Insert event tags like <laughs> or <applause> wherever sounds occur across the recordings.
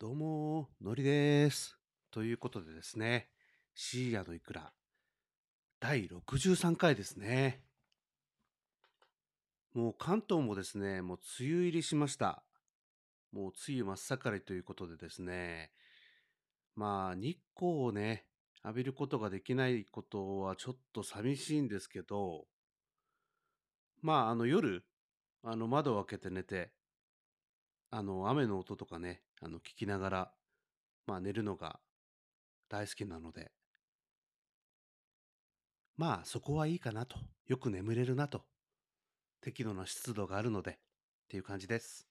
どうも、のりです。ということでですね、シーヤのいくら、第63回ですね。もう関東もですね、もう梅雨入りしました。もう梅雨真っ盛りということでですね、まあ日光をね、浴びることができないことはちょっと寂しいんですけど、まああの夜、あの窓を開けて寝て、あの雨の音とかね、あの聞きながら、まあ寝るのが大好きなので、まあそこはいいかなと。よく眠れるなと。適度な湿度があるのでっていう感じです。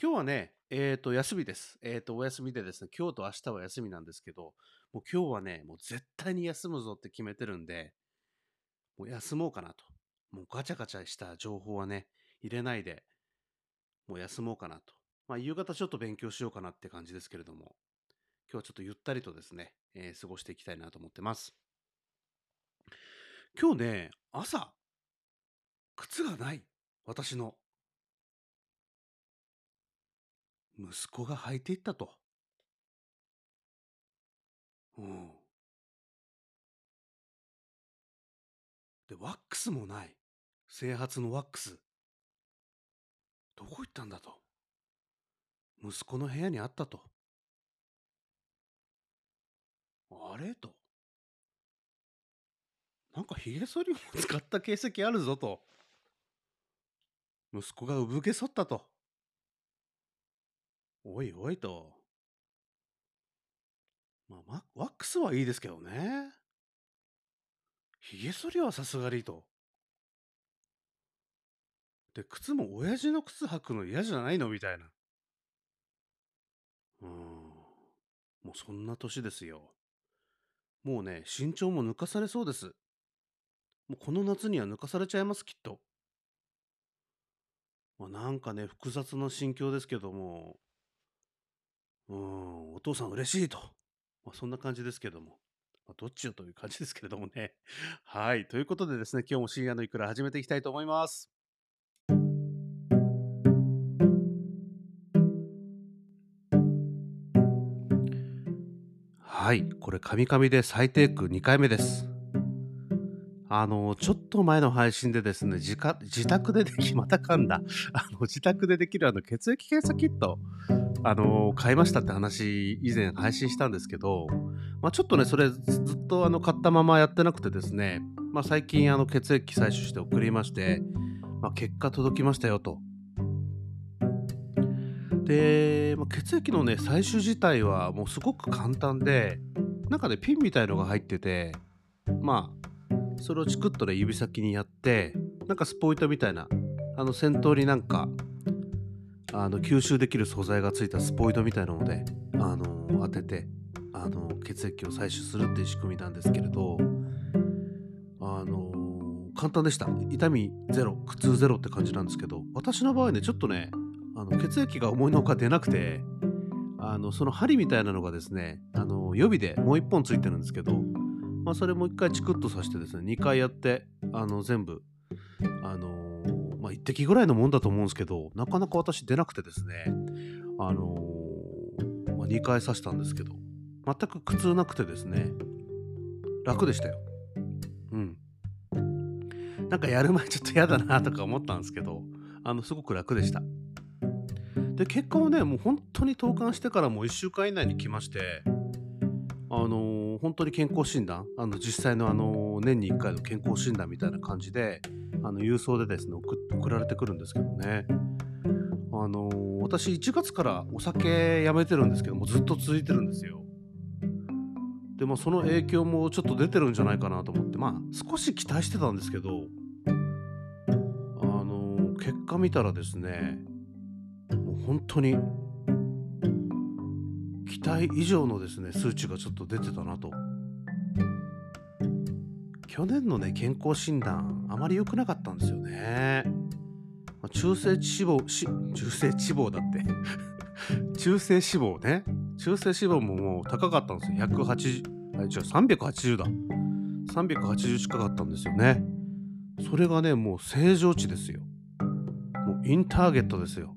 今日はね、えっ、と、休みです。えっ、と、お休みでですね、今日と明日は休みなんですけど、もう今日はね、もう絶対に休むぞって決めてるんで、もう休もうかなと。もうガチャガチャした情報はね、入れないで、もう休もうかなと。まあ、夕方ちょっと勉強しようかなって感じですけれども、今日はちょっとゆったりとですね、えー過ごしていきたいなと思ってます。今日ね、朝、靴がない。私の。息子が履いていったと。うん。で、ワックスもない。整髪のワックス。どこ行ったんだと。息子の部屋にあったと。あれ？と。なんか髭剃りも使った形跡あるぞと。息子が産毛剃ったと。おいおいと。まあ、ワックスはいいですけどね。髭剃りはさすがにと。で、靴も親父の靴履くの嫌じゃないの？みたいな。うーん。もうそんな年ですよ。もうね、身長も抜かされそうです。もうこの夏には抜かされちゃいます、きっと。まあ、なんかね、複雑な心境ですけども、うん、お父さん嬉しいと。まあ、そんな感じですけども。まあ、どっちよという感じですけれどもね。はい。ということでですね、今日も深夜のいくら始めていきたいと思います。はい。これ、カミカミで再テイク2回目です。あの、ちょっと前の配信でですね、自自宅ででき、また噛んだ。<laughs> あの、自宅でできるあの血液検査キット、あの、買いましたって話、以前配信したんですけど、まあ、ちょっとね、それずずっとあの買ったままやってなくてですね、まあ、最近あの血液採取して送りまして、まあ、結果届きましたよと。で、ま、血液のね、採取自体はもうすごく簡単で、なんかね、ピンみたいのが入ってて、まあ、それをチクッとね、指先にやって、なんかスポイトみたいな、あの先頭になんか、あの吸収できる素材がついたスポイトみたいなので、あの当てて、あの血液を採取するっていう仕組みなんですけれど、あの簡単でした。痛みゼロ、苦痛ゼロって感じなんですけど、私の場合ね、ちょっとね、あの血液が思いのほか出なくて、あのその針みたいなのがですね、あの予備でもう一本ついてるんですけど、まあ、それもう一回チクッとさしてですね、2回やって、あの全部、あのまあ、1滴ぐらいのもんだと思うんですけど、なかなか私出なくてですね、あのまあ、2回刺したんですけど、全く苦痛なくてですね、楽でしたよ。うん。なんかやる前ちょっと嫌だなとか思ったんですけど、あの、すごく楽でした。で、結果はね、もう本当に投函してからもう1週間以内に来まして、あのー本当に健康診断、あの実際の、あのー年に1回の健康診断みたいな感じで、あの郵送でですね送、られてくるんですけどね。あのー私1月からお酒やめてるんですけどもずっと続いてるんですよ。でまあその影響もちょっと出てるんじゃないかなと思ってまあ少し期待してたんですけどあの結果見たらですね本当に。期待以上のですね数値がちょっと出てたなと。去年のね健康診断あまり良くなかったんですよね、ま中性脂肪し中性脂肪だって。<laughs> 中性脂肪ね。中性脂肪ももう高かったんですよ。180あ違う380だ。380近かったんですよね。それがねもう正常値ですよ。もうインターゲットですよ。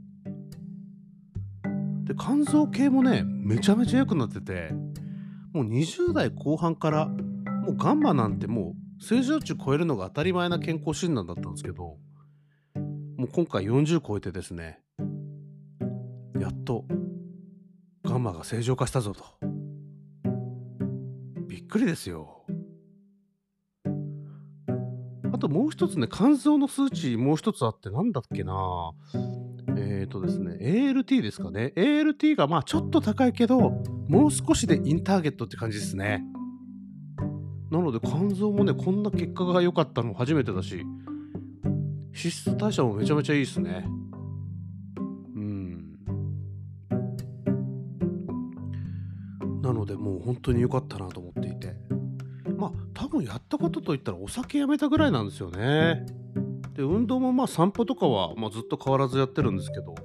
で肝臓系もねめちゃめちゃ良くなっててもう20代後半からもうガンマなんてもう正常値超えるのが当たり前な健康診断だったんですけどもう今回40超えてですねやっとガンマが正常化したぞと。びっくりですよ。あともう一つね肝臓の数値もう一つあってなんだっけな。えっ、ー、とですね ALT ですかね。ALT がまあちょっと高いけどもう少しでインターゲットって感じですね。なので肝臓もねこんな結果が良かったの初めてだし脂質代謝もめちゃめちゃいいですね。うん。なのでもう本当に良かったなと思っていて。まあ多分やったことといったらお酒やめたぐらいなんですよね。で運動もまあ散歩とかは、まあ、ずっと変わらずやってるんですけど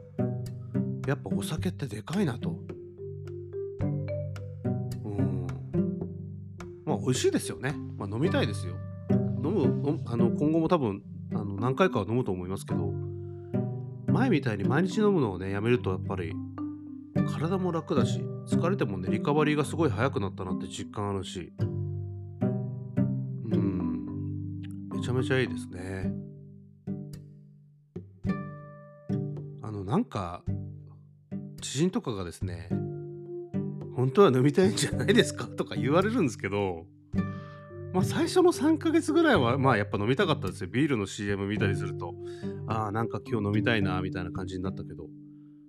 やっぱお酒ってでかいなと。うん。まあ美味しいですよね、まあ、飲みたいですよ。飲むあの今後も多分あの何回かは飲むと思いますけど前みたいに毎日飲むのをねやめるとやっぱり体も楽だし疲れてもねリカバリーがすごい早くなったなって実感あるし。うん。めちゃめちゃいいですね。なんか知人とかがですね本当は飲みたいんじゃないですか？とか言われるんですけどまあ、最初の3ヶ月ぐらいは、まあ、やっぱ飲みたかったですよ。ビールの CM 見たりすると、ああ、なんか今日飲みたいな、みたいな感じになったけど、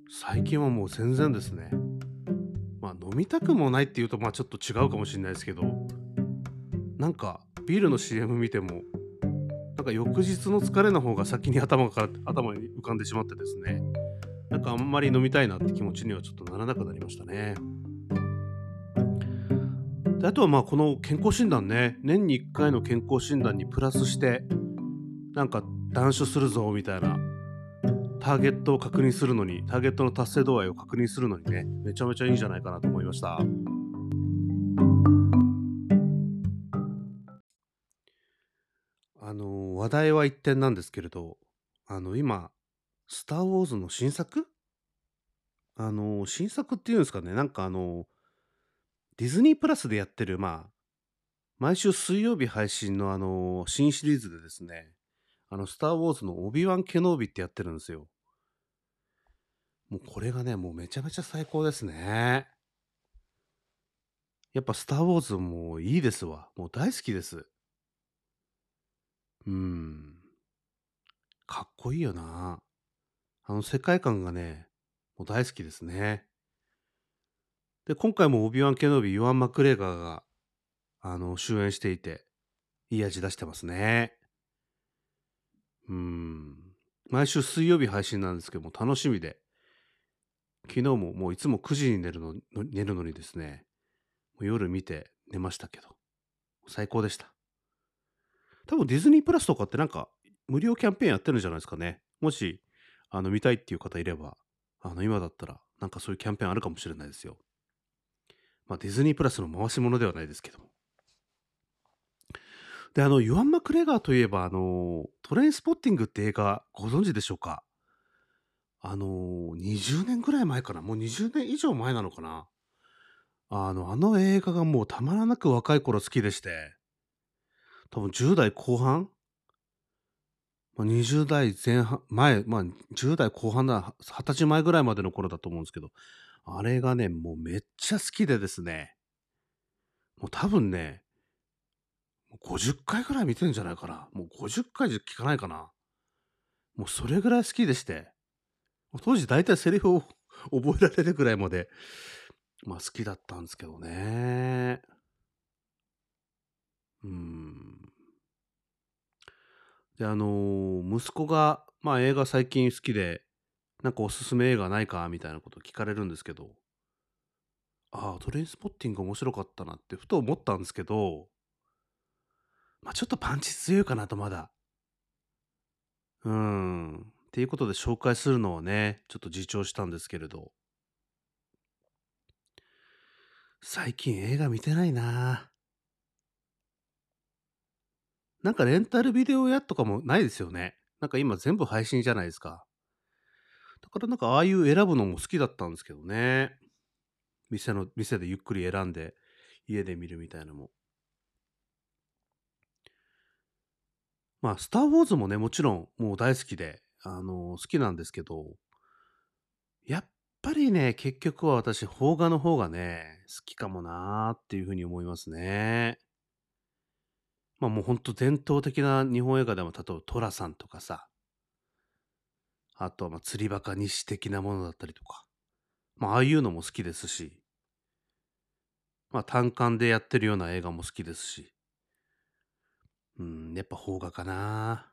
最近はもう全然ですね。まあ、飲みたくもないっていうと、まあ、ちょっと違うかもしれないですけど、なんか、ビールの CM 見ても、なんか翌日の疲れの方が先に頭から頭に浮かんでしまってですね、なんかあんまり飲みたいなって気持ちにはちょっとならなくなりましたね。であとはまあこの健康診断ね。年に1回の健康診断にプラスしてなんか断酒するぞみたいな。ターゲットを確認するのにターゲットの達成度合いを確認するのにね。めちゃめちゃいいんじゃないかなと思いました。あの話題は一点なんですけれどあの今「スター・ウォーズ」の新作？あの新作っていうんですかねなんかあのディズニープラスでやってる、まあ、毎週水曜日配信のあの、新シリーズでですね、あの、スター・ウォーズのオビワン・ケノービってやってるんですよ。もうこれがね、もうめちゃめちゃ最高ですね。やっぱスター・ウォーズもいいですわ。もう大好きです。うん。かっこいいよな。あの世界観がね、もう大好きですね。で、今回もオビワン・ケノビ、ヨアン・マクレーガーが、あの、主演していて、いい味出してますね。うん。毎週水曜日配信なんですけども、楽しみで。昨日ももういつも9時に寝るの寝るのにですね、夜見て寝ましたけど、最高でした。多分ディズニープラスとかってなんか無料キャンペーンやってるんじゃないですかね。もし、あの、見たいっていう方いれば、あの、今だったらなんかそういうキャンペーンあるかもしれないですよ。まあ、ディズニープラスの回し物ではないですけども。で、あの、ユアン・マクレガーといえば、あの、トレインスポッティングって映画ご存知でしょうか？あの、20年ぐらい前かな？もう20年以上前なのかな？あの、あの映画がもうたまらなく若い頃好きでして、多分10代後半まあ、20代前半、前、まあ、10代後半だ、20歳前ぐらいまでの頃だと思うんですけど、あれがね、もうめっちゃ好きでですね、もう多分ね、50回ぐらい見てるんじゃないかな。もう50回じゃ聞かないかな。もうそれぐらい好きでして、当時大体セリフを <laughs> 覚えられるぐらいまで、まあ好きだったんですけどね。うん。で、あのー息子が、まあ映画最近好きで、なんかおすすめ映画ないかみたいなこと聞かれるんですけど、ああ、トレインスポッティング面白かったなってふと思ったんですけど、まあちょっとパンチ強いかなとまだ。うーん。っていうことで紹介するのをね、ちょっと自重したんですけれど。最近映画見てないななんかレンタルビデオ屋とかもないですよね。なんか今全部配信じゃないですか。だからなんかああいう選ぶのも好きだったんですけどね。店の、店でゆっくり選んで家で見るみたいなのも。まあ、スター・ウォーズもね、もちろんもう大好きで、あの好きなんですけど、やっぱりね、結局は私、邦画の方がね、好きかもなーっていうふうに思いますね。まあもうほんと伝統的な日本映画でも、例えば寅さんとかさ、あとはまあ釣りバカ西的なものだったりとか、まあああいうのも好きですし、まあ単館でやってるような映画も好きですし、うん、やっぱ邦画かな。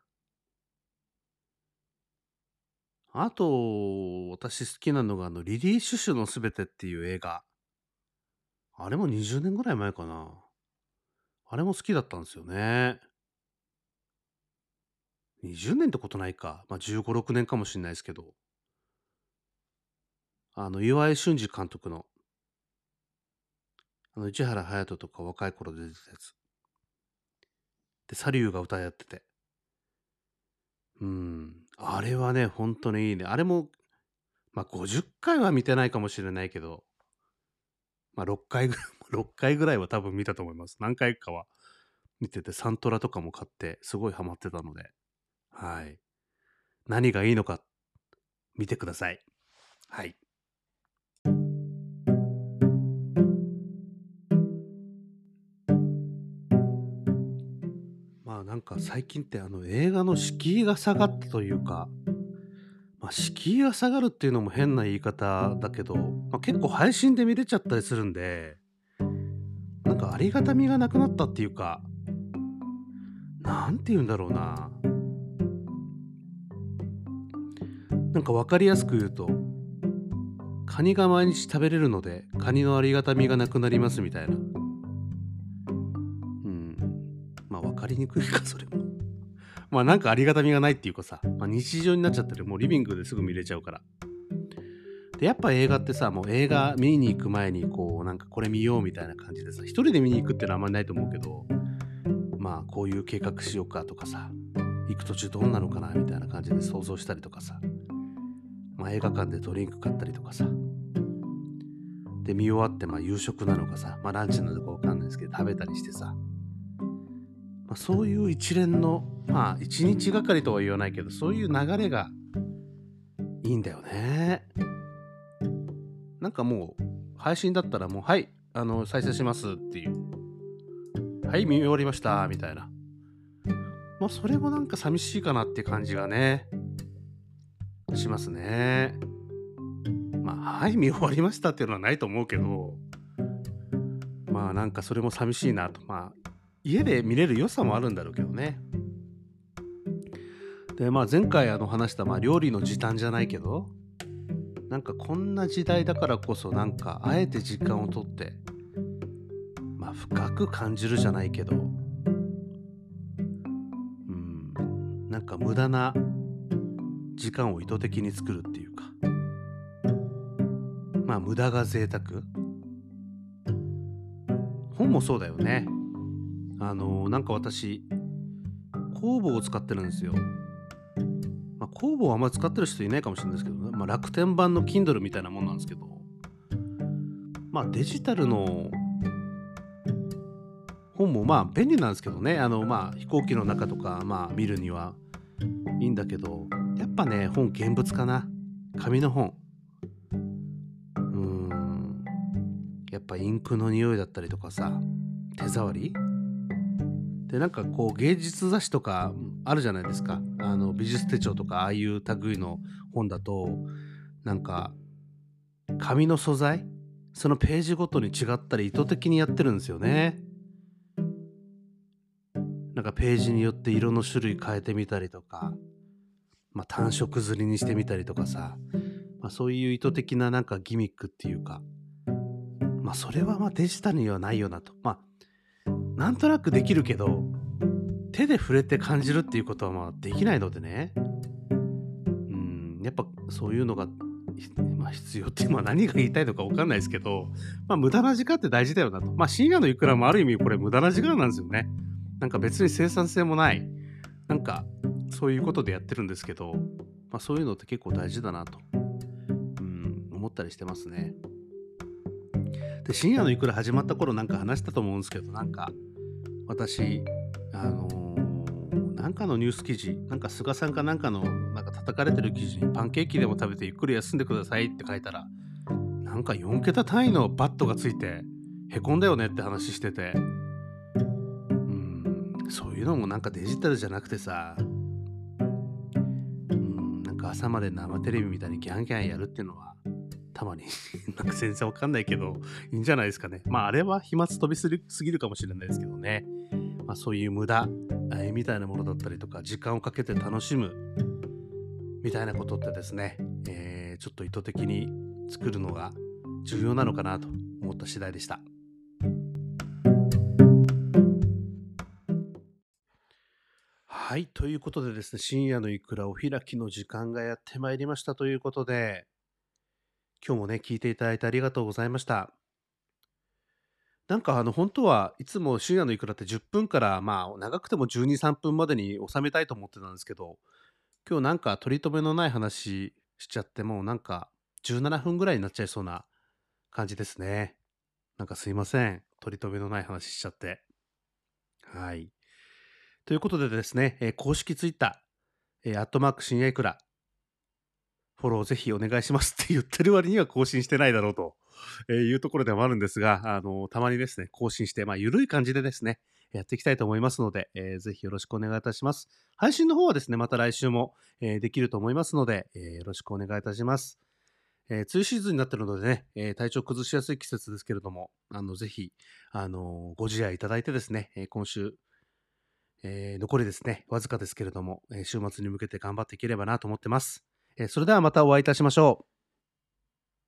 あと、私好きなのが、あの、リリー・シュシュのすべてっていう映画。あれも20年ぐらい前かな。あれも好きだったんですよね。20年ってことないか。まあ、15、6年かもしれないですけど。あの、岩井俊二監督の、あの、市原隼人とか若い頃出てたやつ。で、サリューが歌やってて。うん。あれはね、本当にいいね。あれも、まあ、50回は見てないかもしれないけど、まあ、6回ぐらい、6回ぐらいは多分見たと思います。何回かは見てて、サントラとかも買って、すごいハマってたので、はい。何がいいのか、見てください。はい。まあなんか最近ってあの映画の敷居が下がったというか、まあ、敷居が下がるっていうのも変な言い方だけど、まあ、結構配信で見れちゃったりするんで、かありがたみがなくなったっていうか、なんて言うんだろうな。なんか分かりやすく言うと、カニが毎日食べれるので、カニのありがたみがなくなりますみたいなうんまあ分。かりにくいか、それも。まあなんかありがたみがないっていうかさ、まあ、日常になっちゃってる。もうリビングですぐ見れちゃうから。で、やっぱ映画ってさ、もう映画見に行く前に、こう、なんかこれ見ようみたいな感じでさ、一人で見に行くっていうのはあんまりないと思うけど、まあこういう計画しようかとかさ、行く途中どんなのかなみたいな感じで想像したりとかさ、まあ映画館でドリンク買ったりとかさ、で、見終わってまあ夕食なのかさ、まあランチなのかわかんないですけど、食べたりしてさ、まあ、そういう一連の、まあ、一日がかりとは言わないけど、そういう流れがいいんだよね。なんかもう、配信だったらもう、はい、あの、再生しますっていう。はい、見終わりました、みたいな。まあ、それもなんか寂しいかなって感じがね、しますね。まあ、はい、見終わりましたっていうのはないと思うけど、まあなんかそれも寂しいなと。まあ家で見れる良さもあるんだろうけどね。で、まあ前回あの話した、まあ、料理の時短じゃないけど、なんかこんな時代だからこそなんかあえて時間をとって、まあ深く感じるじゃないけど、うん、なんか無駄な時間を意図的に作るっていうか、まあ無駄が贅沢。本もそうだよね。あのー、なんか私、工房を使ってるんですよ。工房あんまり使ってる人いないかもしれないですけどね。まあ、楽天版の Kindle みたいなもんなんですけど、まあ、デジタルの本もまあ便利なんですけどね。あの、まあ、飛行機の中とか、まあ、見るにはいいんだけど、やっぱね、本現物かな。紙の本。うん。やっぱインクの匂いだったりとかさ、手触りでなんかこう芸術雑誌とかあるじゃないですか。あの美術手帳とかああいう類の本だとなんか紙の素材？そのページごとに違ったり意図的にやってるんですよね。なんかページによって色の種類変えてみたりとか、まあ、単色刷りにしてみたりとかさ、まあ、そういう意図的ななんかギミックっていうか。まあそれはまあデジタルにはないよなと。まあなんとなくできるけど、手で触れて感じるっていうことはまあできないのでね。うん、やっぱそういうのが、まあ、必要っていう、まあ何が言いたいのかわかんないですけど、まあ無駄な時間って大事だよなと。まあ深夜のいくらもある意味これ無駄な時間なんですよね。なんか別に生産性もない。なんかそういうことでやってるんですけど、まあそういうのって結構大事だなと。うん思ったりしてますね。で深夜のいくら始まった頃なんか話したと思うんですけどなんか私あの、なんかのニュース記事なんか菅さんかなんかのなんか叩かれてる記事にパンケーキでも食べてゆっくり休んでくださいって書いたらなんか4桁単位のバットがついてへこんだよねって話してて。うんそういうのもなんかデジタルじゃなくてさうんなんか朝まで生テレビみたいにギャンギャンやるっていうのはたまに <laughs> なんか全然わかんないけどいいんじゃないですかね。まああれは飛沫飛びすぎるかもしれないですけどね。まあ、そういう無駄、えー、みたいなものだったりとか時間をかけて楽しむみたいなことってですね、えー、ちょっと意図的に作るのが重要なのかなと思った次第でした。はい。ということでですね、深夜のいくらお開きの時間がやってまいりましたということで、今日もね、聞いていただいてありがとうございました。なんかあの本当はいつも深夜のいくらって10分からまあ長くても12、3分までに収めたいと思ってたんですけど、今日なんか取り留めのない話しちゃってもうなんか17分ぐらいになっちゃいそうな感じですね。なんかすいません。取り留めのない話しちゃって。はい。ということでですね、えー公式ツイッター、えーアットマーク深夜いくら、フォローぜひお願いしますって言ってる割には更新してないだろうというところでもあるんですが、あの、たまにですね、更新して、まあ、ゆるい感じでですね、やっていきたいと思いますので、えー、ぜひよろしくお願いいたします。配信の方はですね、また来週も、えー、できると思いますので、えー、よろしくお願いいたします。えー、梅雨シーズンになってるのでね、えー、体調崩しやすい季節ですけれども、あの、ぜひ、あのご自愛いただいてですね、え今週、え残りですね、わずかですけれども、え週末に向けて頑張っていければなと思ってます。それではまたお会いいたしましょう。